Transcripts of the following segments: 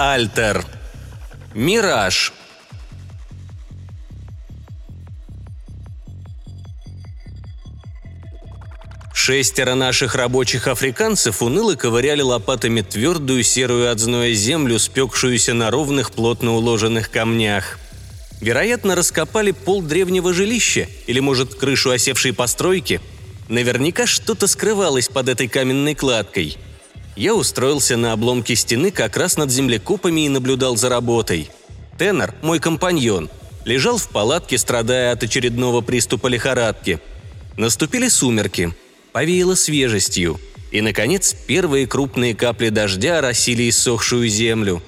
Альтер. Мираж. Шестеро наших рабочих африканцев уныло ковыряли лопатами твердую серую от зноя землю, спекшуюся на ровных, плотно уложенных камнях. Вероятно, раскопали пол древнего жилища или, может, крышу осевшей постройки. Наверняка что-то скрывалось под этой каменной кладкой. Я устроился на обломке стены как раз над землекопами и наблюдал за работой. Теннер, мой компаньон, лежал в палатке, страдая от очередного приступа лихорадки. Наступили сумерки – повеяло свежестью, и, наконец, первые крупные капли дождя оросили иссохшую землю.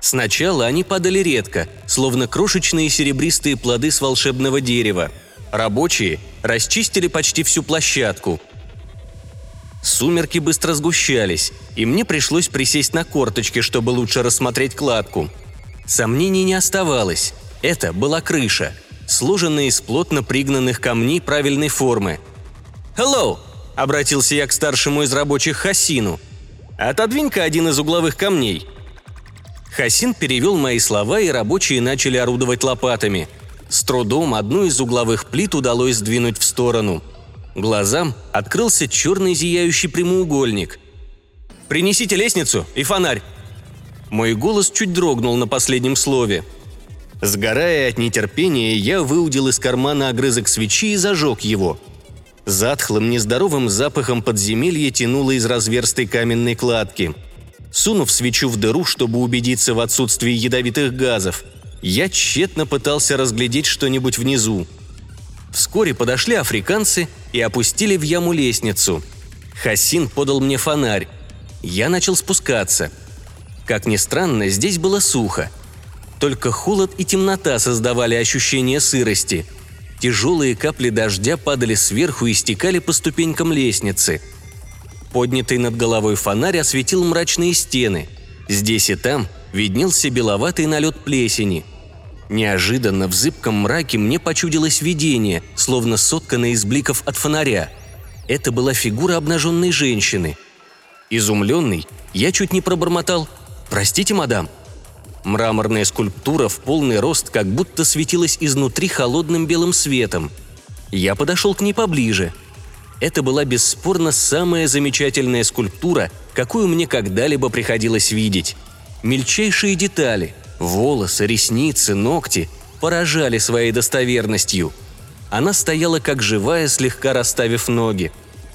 Сначала они падали редко, словно крошечные серебристые плоды с волшебного дерева. Рабочие расчистили почти всю площадку. Сумерки быстро сгущались, и мне пришлось присесть на корточки, чтобы лучше рассмотреть кладку. Сомнений не оставалось. Это была крыша, сложенная из плотно пригнанных камней правильной формы – «Hello!» – обратился я к старшему из рабочих Хасину. «Отодвинь-ка один из угловых камней». Хасин перевел мои слова, и рабочие начали орудовать лопатами. С трудом одну из угловых плит удалось сдвинуть в сторону. Глазам открылся черный зияющий прямоугольник. «Принесите лестницу и фонарь!» Мой голос чуть дрогнул на последнем слове. Сгорая от нетерпения, я выудил из кармана огрызок свечи и зажег его – Затхлым, нездоровым запахом подземелья тянуло из разверстой каменной кладки. Сунув свечу в дыру, чтобы убедиться в отсутствии ядовитых газов, я тщетно пытался разглядеть что-нибудь внизу. Вскоре подошли африканцы и опустили в яму лестницу. Хасин подал мне фонарь. Я начал спускаться. Как ни странно, здесь было сухо. Только холод и темнота создавали ощущение сырости – Тяжелые капли дождя падали сверху и стекали по ступенькам лестницы. Поднятый над головой фонарь осветил мрачные стены. Здесь и там виднелся беловатый налет плесени. Неожиданно в зыбком мраке мне почудилось видение, словно сотканное из бликов от фонаря. Это была фигура обнаженной женщины. Изумленный, я чуть не пробормотал «Простите, мадам», Мраморная скульптура в полный рост как будто светилась изнутри холодным белым светом. Я подошел к ней поближе. Это была бесспорно самая замечательная скульптура, какую мне когда-либо приходилось видеть. Мельчайшие детали – волосы, ресницы, ногти – поражали своей достоверностью. Она стояла как живая, слегка расставив ноги.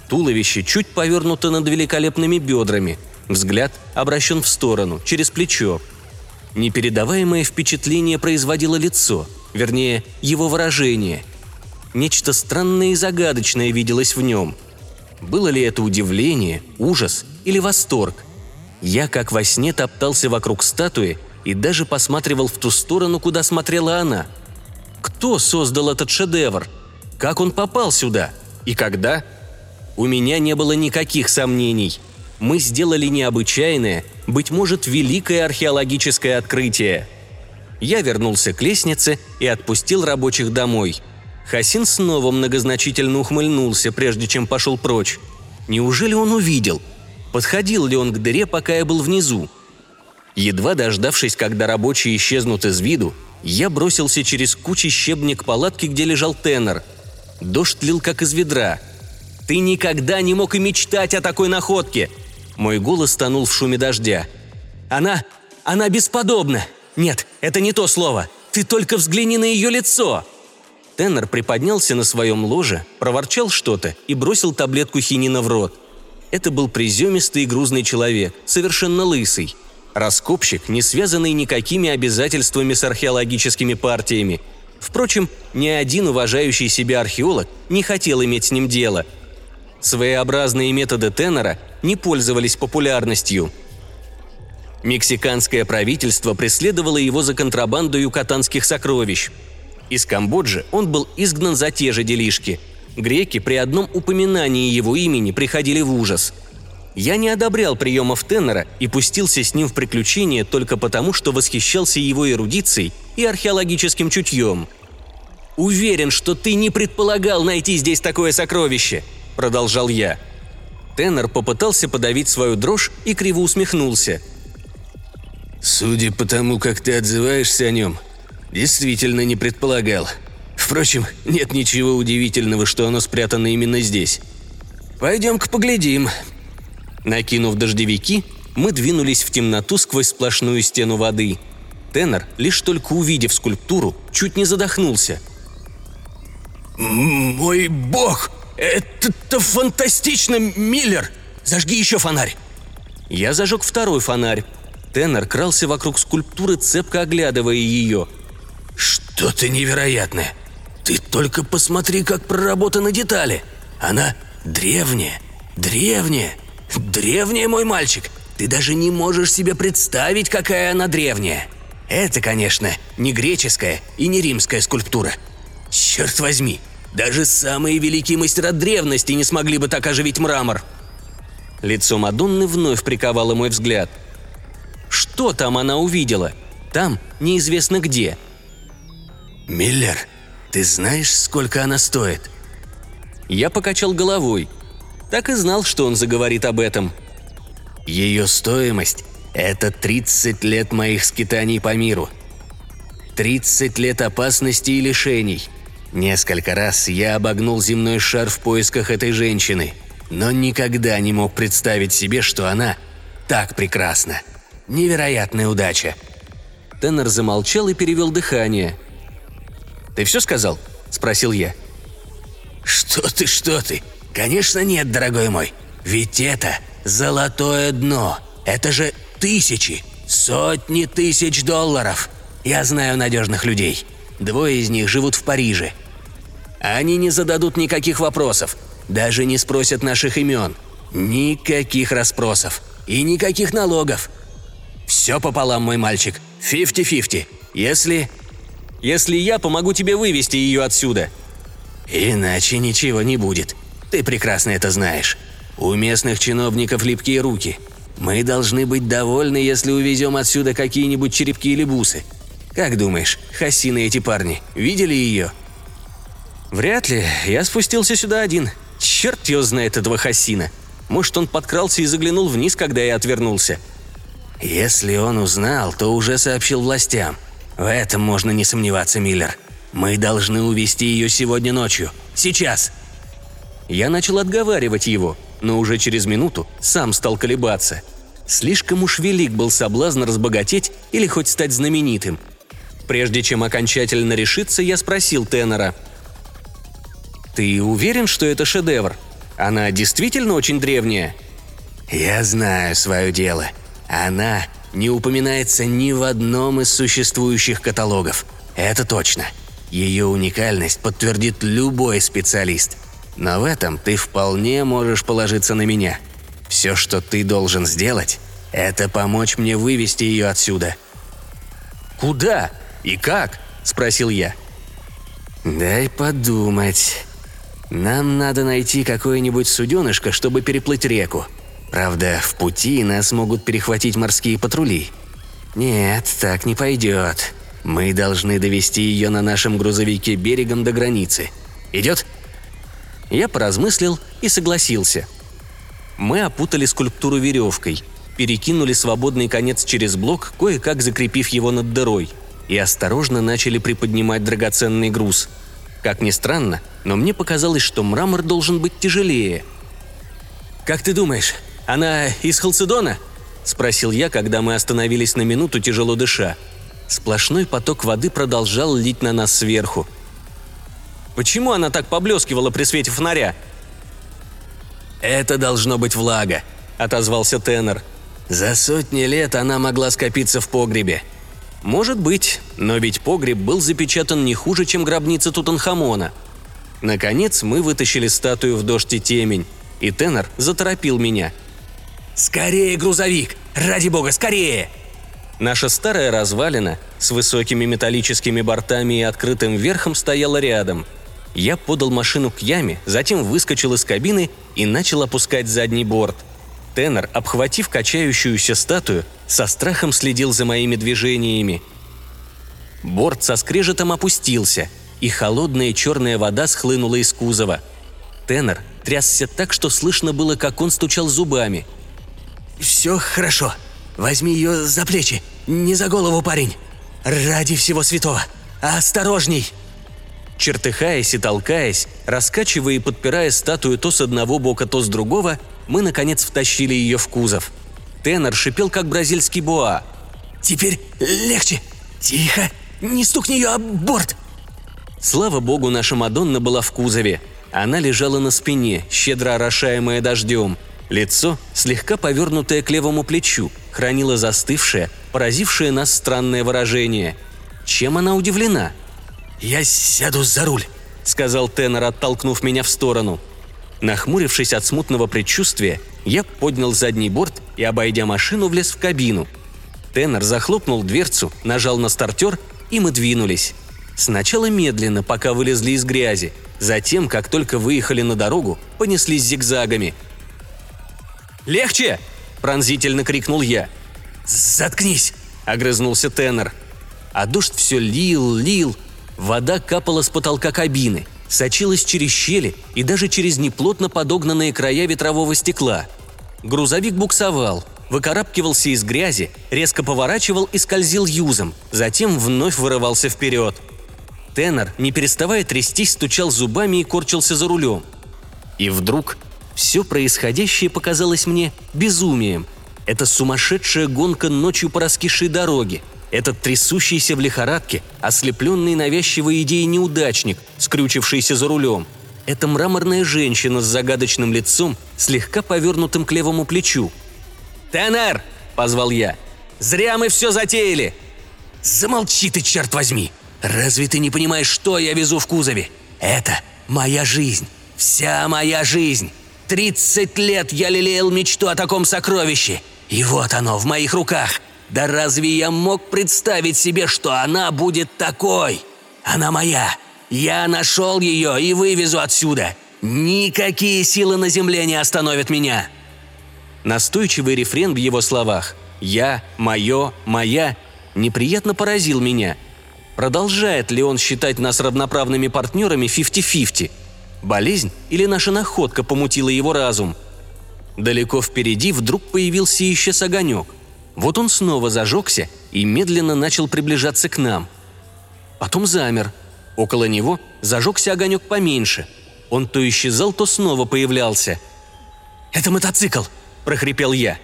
Туловище чуть повернуто над великолепными бедрами. Взгляд обращен в сторону, через плечо – Непередаваемое впечатление производило лицо, вернее, его выражение. Нечто странное и загадочное виделось в нем. Было ли это удивление, ужас или восторг? Я, как во сне, топтался вокруг статуи и даже посматривал в ту сторону, куда смотрела она. Кто создал этот шедевр? Как он попал сюда? И когда? У меня не было никаких сомнений – мы сделали необычайное, быть может, великое археологическое открытие. Я вернулся к лестнице и отпустил рабочих домой. Хасин снова многозначительно ухмыльнулся, прежде чем пошел прочь. Неужели он увидел? Подходил ли он к дыре, пока я был внизу? Едва дождавшись, когда рабочие исчезнут из виду, я бросился через кучи щебня к палатке, где лежал тенор. Дождь лил как из ведра. «Ты никогда не мог и мечтать о такой находке!» Мой голос тонул в шуме дождя. «Она... она бесподобна! Нет, это не то слово! Ты только взгляни на ее лицо!» Теннер приподнялся на своем ложе, проворчал что-то и бросил таблетку хинина в рот. Это был приземистый и грузный человек, совершенно лысый. Раскопщик, не связанный никакими обязательствами с археологическими партиями. Впрочем, ни один уважающий себя археолог не хотел иметь с ним дело – Своеобразные методы Теннера не пользовались популярностью. Мексиканское правительство преследовало его за контрабанду юкатанских сокровищ. Из Камбоджи он был изгнан за те же делишки. Греки при одном упоминании его имени приходили в ужас. Я не одобрял приемов Теннера и пустился с ним в приключения только потому, что восхищался его эрудицией и археологическим чутьем. «Уверен, что ты не предполагал найти здесь такое сокровище», – продолжал я. Теннер попытался подавить свою дрожь и криво усмехнулся. «Судя по тому, как ты отзываешься о нем, действительно не предполагал. Впрочем, нет ничего удивительного, что оно спрятано именно здесь. Пойдем-ка поглядим». Накинув дождевики, мы двинулись в темноту сквозь сплошную стену воды. Теннер, лишь только увидев скульптуру, чуть не задохнулся. «Мой бог! Это фантастично, Миллер! Зажги еще фонарь!» Я зажег второй фонарь. Теннер крался вокруг скульптуры, цепко оглядывая ее. «Что-то невероятное! Ты только посмотри, как проработаны детали! Она древняя, древняя, древняя, мой мальчик! Ты даже не можешь себе представить, какая она древняя! Это, конечно, не греческая и не римская скульптура. Черт возьми, даже самые великие мастера древности не смогли бы так оживить мрамор!» Лицо Мадонны вновь приковало мой взгляд. Что там она увидела? Там неизвестно где. «Миллер, ты знаешь, сколько она стоит?» Я покачал головой. Так и знал, что он заговорит об этом. Ее стоимость – это 30 лет моих скитаний по миру. 30 лет опасности и лишений. Несколько раз я обогнул земной шар в поисках этой женщины, но никогда не мог представить себе, что она так прекрасна. Невероятная удача. Теннер замолчал и перевел дыхание. «Ты все сказал?» – спросил я. «Что ты, что ты? Конечно нет, дорогой мой. Ведь это золотое дно. Это же тысячи, сотни тысяч долларов. Я знаю надежных людей. Двое из них живут в Париже. Они не зададут никаких вопросов, даже не спросят наших имен. Никаких расспросов и никаких налогов. Все пополам, мой мальчик. Фифти-фифти. Если если я помогу тебе вывести ее отсюда». «Иначе ничего не будет. Ты прекрасно это знаешь. У местных чиновников липкие руки. Мы должны быть довольны, если увезем отсюда какие-нибудь черепки или бусы. Как думаешь, Хасины эти парни видели ее?» «Вряд ли. Я спустился сюда один. Черт его знает этого Хасина. Может, он подкрался и заглянул вниз, когда я отвернулся». «Если он узнал, то уже сообщил властям. В этом можно не сомневаться, Миллер. Мы должны увести ее сегодня ночью. Сейчас!» Я начал отговаривать его, но уже через минуту сам стал колебаться. Слишком уж велик был соблазн разбогатеть или хоть стать знаменитым. Прежде чем окончательно решиться, я спросил тенора. «Ты уверен, что это шедевр? Она действительно очень древняя?» «Я знаю свое дело. Она не упоминается ни в одном из существующих каталогов. Это точно. Ее уникальность подтвердит любой специалист. Но в этом ты вполне можешь положиться на меня. Все, что ты должен сделать, это помочь мне вывести ее отсюда». «Куда? И как?» – спросил я. «Дай подумать. Нам надо найти какое-нибудь суденышко, чтобы переплыть реку. Правда, в пути нас могут перехватить морские патрули. Нет, так не пойдет. Мы должны довести ее на нашем грузовике берегом до границы. Идет? Я поразмыслил и согласился. Мы опутали скульптуру веревкой, перекинули свободный конец через блок, кое-как закрепив его над дырой, и осторожно начали приподнимать драгоценный груз. Как ни странно, но мне показалось, что мрамор должен быть тяжелее. «Как ты думаешь, она из Халцедона?» – спросил я, когда мы остановились на минуту, тяжело дыша. Сплошной поток воды продолжал лить на нас сверху. «Почему она так поблескивала при свете фонаря?» «Это должно быть влага», – отозвался тенор. «За сотни лет она могла скопиться в погребе». «Может быть, но ведь погреб был запечатан не хуже, чем гробница Тутанхамона». Наконец мы вытащили статую в дождь и темень, и тенор заторопил меня – «Скорее, грузовик! Ради бога, скорее!» Наша старая развалина с высокими металлическими бортами и открытым верхом стояла рядом. Я подал машину к яме, затем выскочил из кабины и начал опускать задний борт. Тенор, обхватив качающуюся статую, со страхом следил за моими движениями. Борт со скрежетом опустился, и холодная черная вода схлынула из кузова. Тенор трясся так, что слышно было, как он стучал зубами. «Все хорошо. Возьми ее за плечи. Не за голову, парень. Ради всего святого. Осторожней!» Чертыхаясь и толкаясь, раскачивая и подпирая статую то с одного бока, то с другого, мы, наконец, втащили ее в кузов. Тенор шипел, как бразильский боа. «Теперь легче! Тихо! Не стукни ее об борт!» Слава богу, наша Мадонна была в кузове. Она лежала на спине, щедро орошаемая дождем. Лицо, слегка повернутое к левому плечу, хранило застывшее, поразившее нас странное выражение. Чем она удивлена? «Я сяду за руль», — сказал тенор, оттолкнув меня в сторону. Нахмурившись от смутного предчувствия, я поднял задний борт и, обойдя машину, влез в кабину. Тенор захлопнул дверцу, нажал на стартер, и мы двинулись. Сначала медленно, пока вылезли из грязи, затем, как только выехали на дорогу, понеслись зигзагами. «Легче!» – пронзительно крикнул я. «Заткнись!» – огрызнулся тенор. А дождь все лил, лил. Вода капала с потолка кабины, сочилась через щели и даже через неплотно подогнанные края ветрового стекла. Грузовик буксовал, выкарабкивался из грязи, резко поворачивал и скользил юзом, затем вновь вырывался вперед – Тенор, не переставая трястись, стучал зубами и корчился за рулем. И вдруг все происходящее показалось мне безумием. Это сумасшедшая гонка ночью по раскисшей дороге. Этот трясущийся в лихорадке, ослепленный навязчивой идеей неудачник, скрючившийся за рулем. Это мраморная женщина с загадочным лицом, слегка повернутым к левому плечу. «Тенер!» – позвал я. «Зря мы все затеяли!» «Замолчи ты, черт возьми!» Разве ты не понимаешь, что я везу в кузове? Это моя жизнь. Вся моя жизнь. Тридцать лет я лелеял мечту о таком сокровище. И вот оно в моих руках. Да разве я мог представить себе, что она будет такой? Она моя. Я нашел ее и вывезу отсюда. Никакие силы на земле не остановят меня. Настойчивый рефрен в его словах «Я», «Мое», «Моя» неприятно поразил меня – Продолжает ли он считать нас равноправными партнерами 50-50? Болезнь или наша находка помутила его разум? Далеко впереди вдруг появился исчез огонек. Вот он снова зажегся и медленно начал приближаться к нам. Потом замер. Около него зажегся огонек поменьше. Он то исчезал, то снова появлялся. «Это мотоцикл!» – прохрипел я.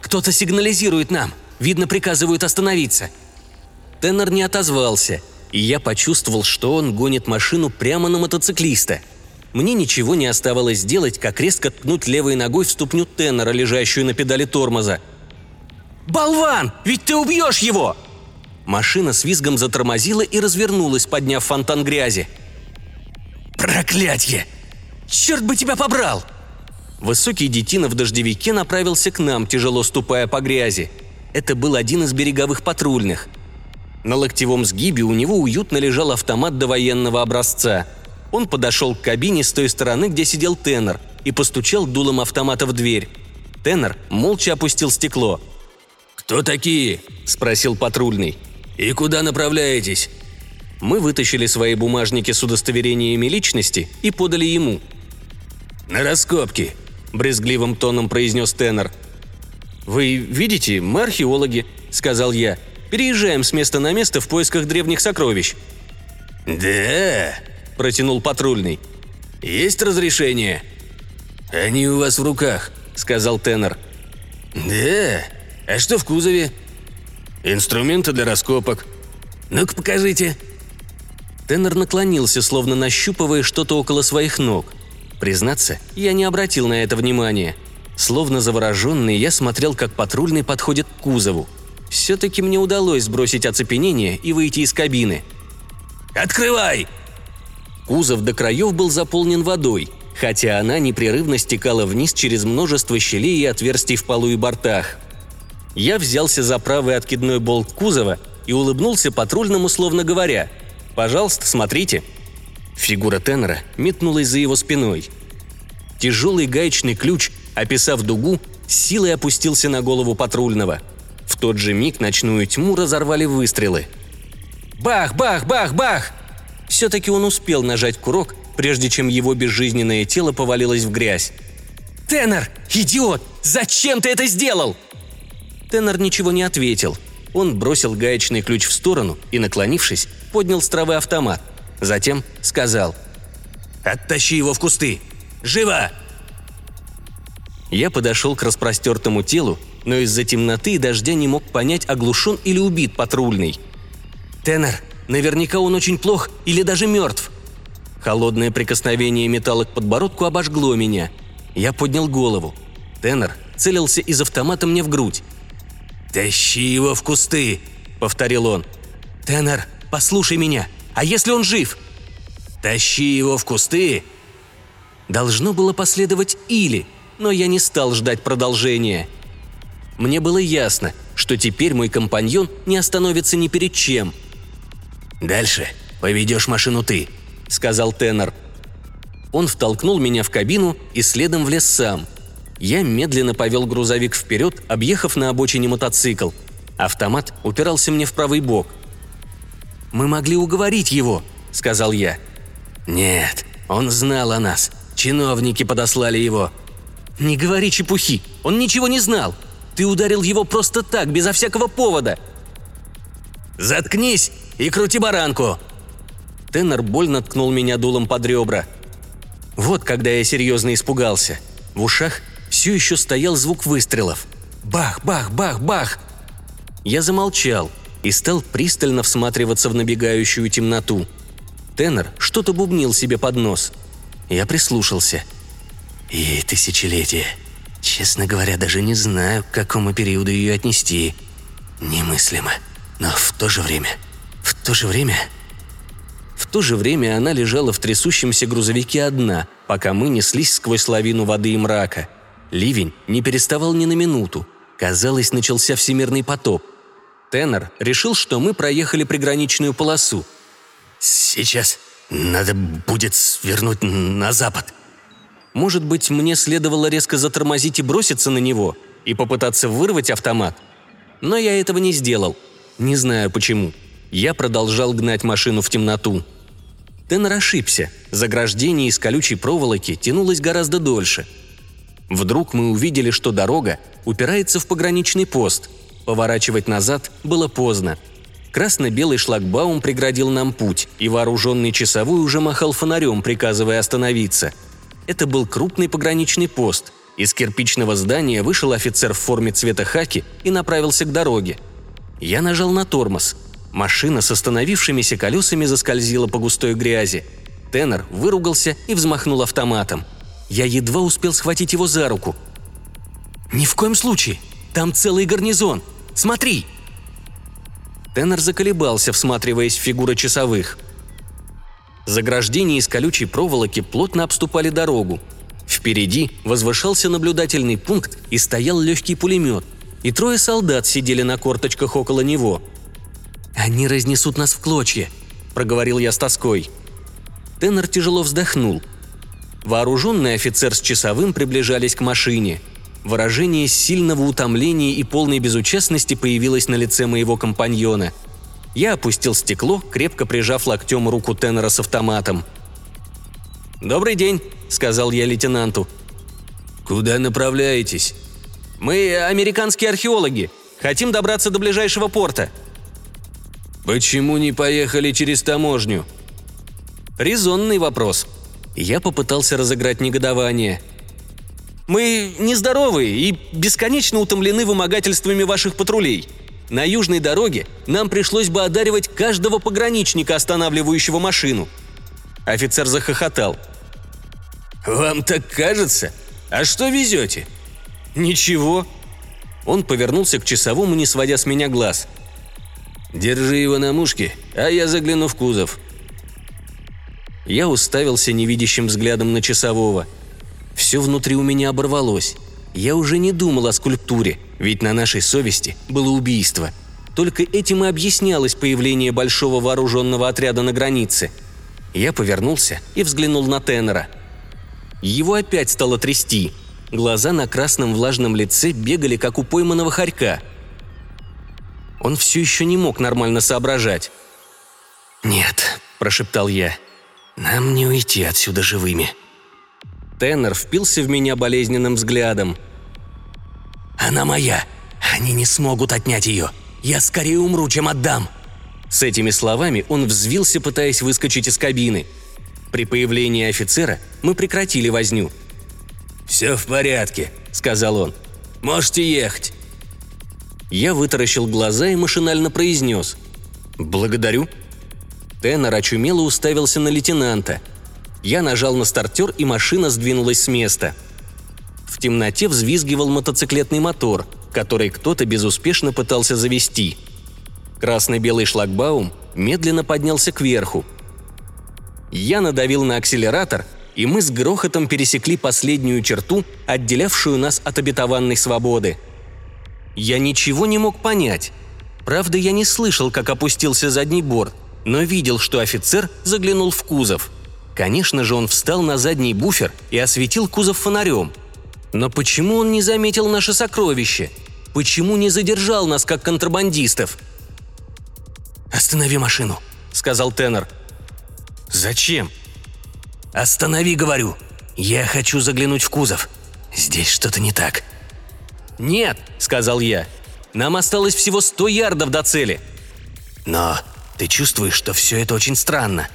«Кто-то сигнализирует нам. Видно, приказывают остановиться. Теннер не отозвался, и я почувствовал, что он гонит машину прямо на мотоциклиста. Мне ничего не оставалось сделать, как резко ткнуть левой ногой в ступню Теннера, лежащую на педали тормоза. «Болван! Ведь ты убьешь его!» Машина с визгом затормозила и развернулась, подняв фонтан грязи. «Проклятье! Черт бы тебя побрал!» Высокий детина в дождевике направился к нам, тяжело ступая по грязи. Это был один из береговых патрульных – на локтевом сгибе у него уютно лежал автомат довоенного образца. Он подошел к кабине с той стороны, где сидел тенор, и постучал дулом автомата в дверь. Тенор молча опустил стекло. «Кто такие?» – спросил патрульный. «И куда направляетесь?» Мы вытащили свои бумажники с удостоверениями личности и подали ему. «На раскопки», – брезгливым тоном произнес тенор. «Вы видите, мы археологи», – сказал я. Переезжаем с места на место в поисках древних сокровищ». «Да», – протянул патрульный. «Есть разрешение?» «Они у вас в руках», – сказал тенор. «Да? А что в кузове?» «Инструменты для раскопок». «Ну-ка, покажите». Тенор наклонился, словно нащупывая что-то около своих ног. Признаться, я не обратил на это внимания. Словно завороженный, я смотрел, как патрульный подходит к кузову. Все-таки мне удалось сбросить оцепенение и выйти из кабины. «Открывай!» Кузов до краев был заполнен водой, хотя она непрерывно стекала вниз через множество щелей и отверстий в полу и бортах. Я взялся за правый откидной болт кузова и улыбнулся патрульному, словно говоря «Пожалуйста, смотрите». Фигура тенора метнулась за его спиной. Тяжелый гаечный ключ, описав дугу, силой опустился на голову патрульного – в тот же миг ночную тьму разорвали выстрелы. Бах, бах, бах, бах! Все-таки он успел нажать курок, прежде чем его безжизненное тело повалилось в грязь. «Теннер! Идиот! Зачем ты это сделал?» Теннер ничего не ответил. Он бросил гаечный ключ в сторону и, наклонившись, поднял с травы автомат. Затем сказал «Оттащи его в кусты! Живо!» Я подошел к распростертому телу, но из-за темноты и дождя не мог понять, оглушен или убит патрульный. «Теннер, наверняка он очень плох или даже мертв!» Холодное прикосновение металла к подбородку обожгло меня. Я поднял голову. Теннер целился из автомата мне в грудь. «Тащи его в кусты!» — повторил он. «Теннер, послушай меня! А если он жив?» «Тащи его в кусты!» Должно было последовать «или», но я не стал ждать продолжения. Мне было ясно, что теперь мой компаньон не остановится ни перед чем. «Дальше поведешь машину ты», — сказал Теннер. Он втолкнул меня в кабину и следом влез сам. Я медленно повел грузовик вперед, объехав на обочине мотоцикл. Автомат упирался мне в правый бок. «Мы могли уговорить его», — сказал я. «Нет, он знал о нас. Чиновники подослали его», «Не говори чепухи, он ничего не знал. Ты ударил его просто так, безо всякого повода». «Заткнись и крути баранку!» Теннер больно ткнул меня дулом под ребра. Вот когда я серьезно испугался. В ушах все еще стоял звук выстрелов. Бах, бах, бах, бах! Я замолчал и стал пристально всматриваться в набегающую темноту. Теннер что-то бубнил себе под нос. Я прислушался – и тысячелетие. Честно говоря, даже не знаю, к какому периоду ее отнести. Немыслимо. Но в то же время... В то же время... В то же время она лежала в трясущемся грузовике одна, пока мы неслись сквозь лавину воды и мрака. Ливень не переставал ни на минуту. Казалось, начался всемирный потоп. Теннер решил, что мы проехали приграничную полосу. «Сейчас надо будет свернуть на запад», может быть, мне следовало резко затормозить и броситься на него, и попытаться вырвать автомат? Но я этого не сделал. Не знаю почему. Я продолжал гнать машину в темноту. Теннер ошибся. Заграждение из колючей проволоки тянулось гораздо дольше. Вдруг мы увидели, что дорога упирается в пограничный пост. Поворачивать назад было поздно. Красно-белый шлагбаум преградил нам путь, и вооруженный часовой уже махал фонарем, приказывая остановиться – это был крупный пограничный пост. Из кирпичного здания вышел офицер в форме цвета хаки и направился к дороге. Я нажал на тормоз. Машина с остановившимися колесами заскользила по густой грязи. Теннер выругался и взмахнул автоматом. Я едва успел схватить его за руку. «Ни в коем случае! Там целый гарнизон! Смотри!» Теннер заколебался, всматриваясь в фигуры часовых. Заграждения из колючей проволоки плотно обступали дорогу. Впереди возвышался наблюдательный пункт и стоял легкий пулемет, и трое солдат сидели на корточках около него. «Они разнесут нас в клочья», — проговорил я с тоской. Теннер тяжело вздохнул. Вооруженный офицер с часовым приближались к машине. Выражение сильного утомления и полной безучастности появилось на лице моего компаньона — я опустил стекло, крепко прижав локтем руку тенора с автоматом. «Добрый день», — сказал я лейтенанту. «Куда направляетесь?» «Мы американские археологи. Хотим добраться до ближайшего порта». «Почему не поехали через таможню?» Резонный вопрос. Я попытался разыграть негодование. «Мы нездоровы и бесконечно утомлены вымогательствами ваших патрулей. На южной дороге нам пришлось бы одаривать каждого пограничника, останавливающего машину. Офицер захохотал. «Вам так кажется? А что везете?» «Ничего». Он повернулся к часовому, не сводя с меня глаз. «Держи его на мушке, а я загляну в кузов». Я уставился невидящим взглядом на часового. Все внутри у меня оборвалось. Я уже не думал о скульптуре, ведь на нашей совести было убийство. Только этим и объяснялось появление большого вооруженного отряда на границе. Я повернулся и взглянул на Теннера. Его опять стало трясти. Глаза на красном влажном лице бегали, как у пойманного хорька. Он все еще не мог нормально соображать. «Нет», – прошептал я. Нам не уйти отсюда живыми». Теннер впился в меня болезненным взглядом. «Она моя. Они не смогут отнять ее. Я скорее умру, чем отдам». С этими словами он взвился, пытаясь выскочить из кабины. При появлении офицера мы прекратили возню. «Все в порядке», — сказал он. «Можете ехать». Я вытаращил глаза и машинально произнес. «Благодарю». Теннер очумело уставился на лейтенанта. Я нажал на стартер, и машина сдвинулась с места. В темноте взвизгивал мотоциклетный мотор, который кто-то безуспешно пытался завести. Красно-белый шлагбаум медленно поднялся кверху. Я надавил на акселератор, и мы с грохотом пересекли последнюю черту, отделявшую нас от обетованной свободы. Я ничего не мог понять. Правда, я не слышал, как опустился задний борт, но видел, что офицер заглянул в кузов. Конечно же, он встал на задний буфер и осветил кузов фонарем. Но почему он не заметил наше сокровище? Почему не задержал нас, как контрабандистов? «Останови машину», — сказал Теннер. «Зачем?» «Останови, говорю. Я хочу заглянуть в кузов. Здесь что-то не так». «Нет», — сказал я. «Нам осталось всего сто ярдов до цели». «Но ты чувствуешь, что все это очень странно?»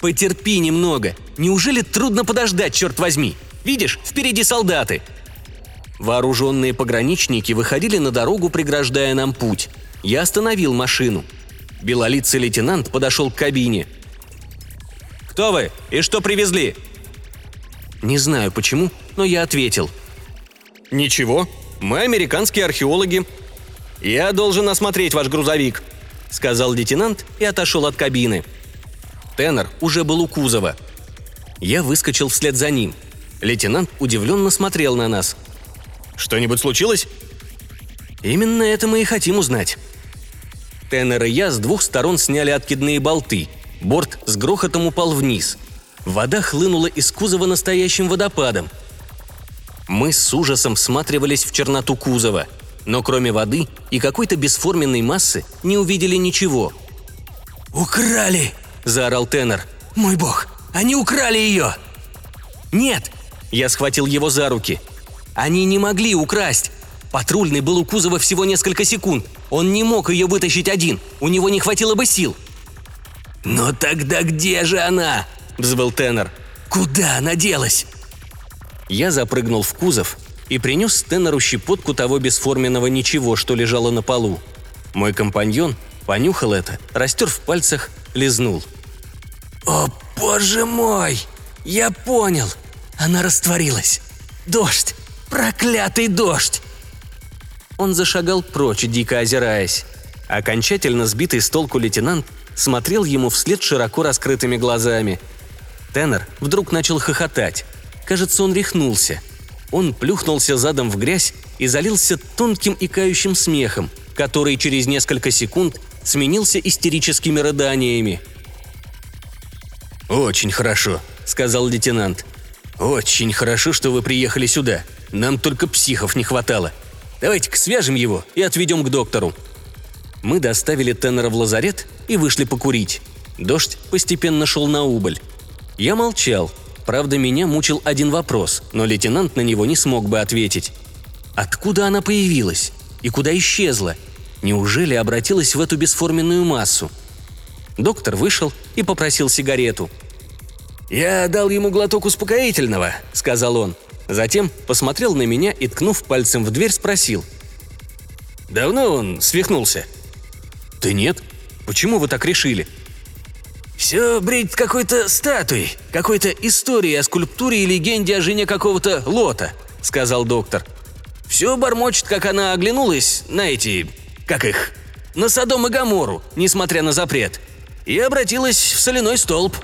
«Потерпи немного. Неужели трудно подождать, черт возьми? Видишь, впереди солдаты». Вооруженные пограничники выходили на дорогу, преграждая нам путь. Я остановил машину. Белолицый лейтенант подошел к кабине. «Кто вы? И что привезли?» Не знаю почему, но я ответил. «Ничего, мы американские археологи. Я должен осмотреть ваш грузовик», — сказал лейтенант и отошел от кабины. Теннер уже был у кузова. Я выскочил вслед за ним. Лейтенант удивленно смотрел на нас. «Что-нибудь случилось?» «Именно это мы и хотим узнать». Теннер и я с двух сторон сняли откидные болты. Борт с грохотом упал вниз. Вода хлынула из кузова настоящим водопадом. Мы с ужасом всматривались в черноту кузова, но кроме воды и какой-то бесформенной массы не увидели ничего. «Украли!» – заорал Теннер. «Мой бог, они украли ее!» «Нет!» – я схватил его за руки. «Они не могли украсть! Патрульный был у кузова всего несколько секунд. Он не мог ее вытащить один. У него не хватило бы сил. «Но тогда где же она?» – взвыл Теннер. «Куда она делась?» Я запрыгнул в кузов и принес Теннеру щепотку того бесформенного ничего, что лежало на полу. Мой компаньон понюхал это, растер в пальцах, лизнул. «О, боже мой! Я понял! Она растворилась! Дождь! Проклятый дождь!» Он зашагал прочь, дико озираясь. Окончательно сбитый с толку лейтенант смотрел ему вслед широко раскрытыми глазами. Теннер вдруг начал хохотать. Кажется, он рехнулся. Он плюхнулся задом в грязь и залился тонким и кающим смехом, который через несколько секунд сменился истерическими рыданиями. «Очень хорошо», — сказал лейтенант. «Очень хорошо, что вы приехали сюда. Нам только психов не хватало. Давайте-ка свяжем его и отведем к доктору». Мы доставили Теннера в лазарет и вышли покурить. Дождь постепенно шел на убыль. Я молчал. Правда, меня мучил один вопрос, но лейтенант на него не смог бы ответить. Откуда она появилась? И куда исчезла? Неужели обратилась в эту бесформенную массу? Доктор вышел и попросил сигарету. «Я дал ему глоток успокоительного», — сказал он. Затем посмотрел на меня и, ткнув пальцем в дверь, спросил. «Давно он свихнулся?» «Да нет. Почему вы так решили?» «Все бред какой-то статуей, какой-то истории о скульптуре и легенде о жене какого-то лота», — сказал доктор. «Все бормочет, как она оглянулась на эти... как их... на Содом и Гамору, несмотря на запрет, и обратилась в соляной столб».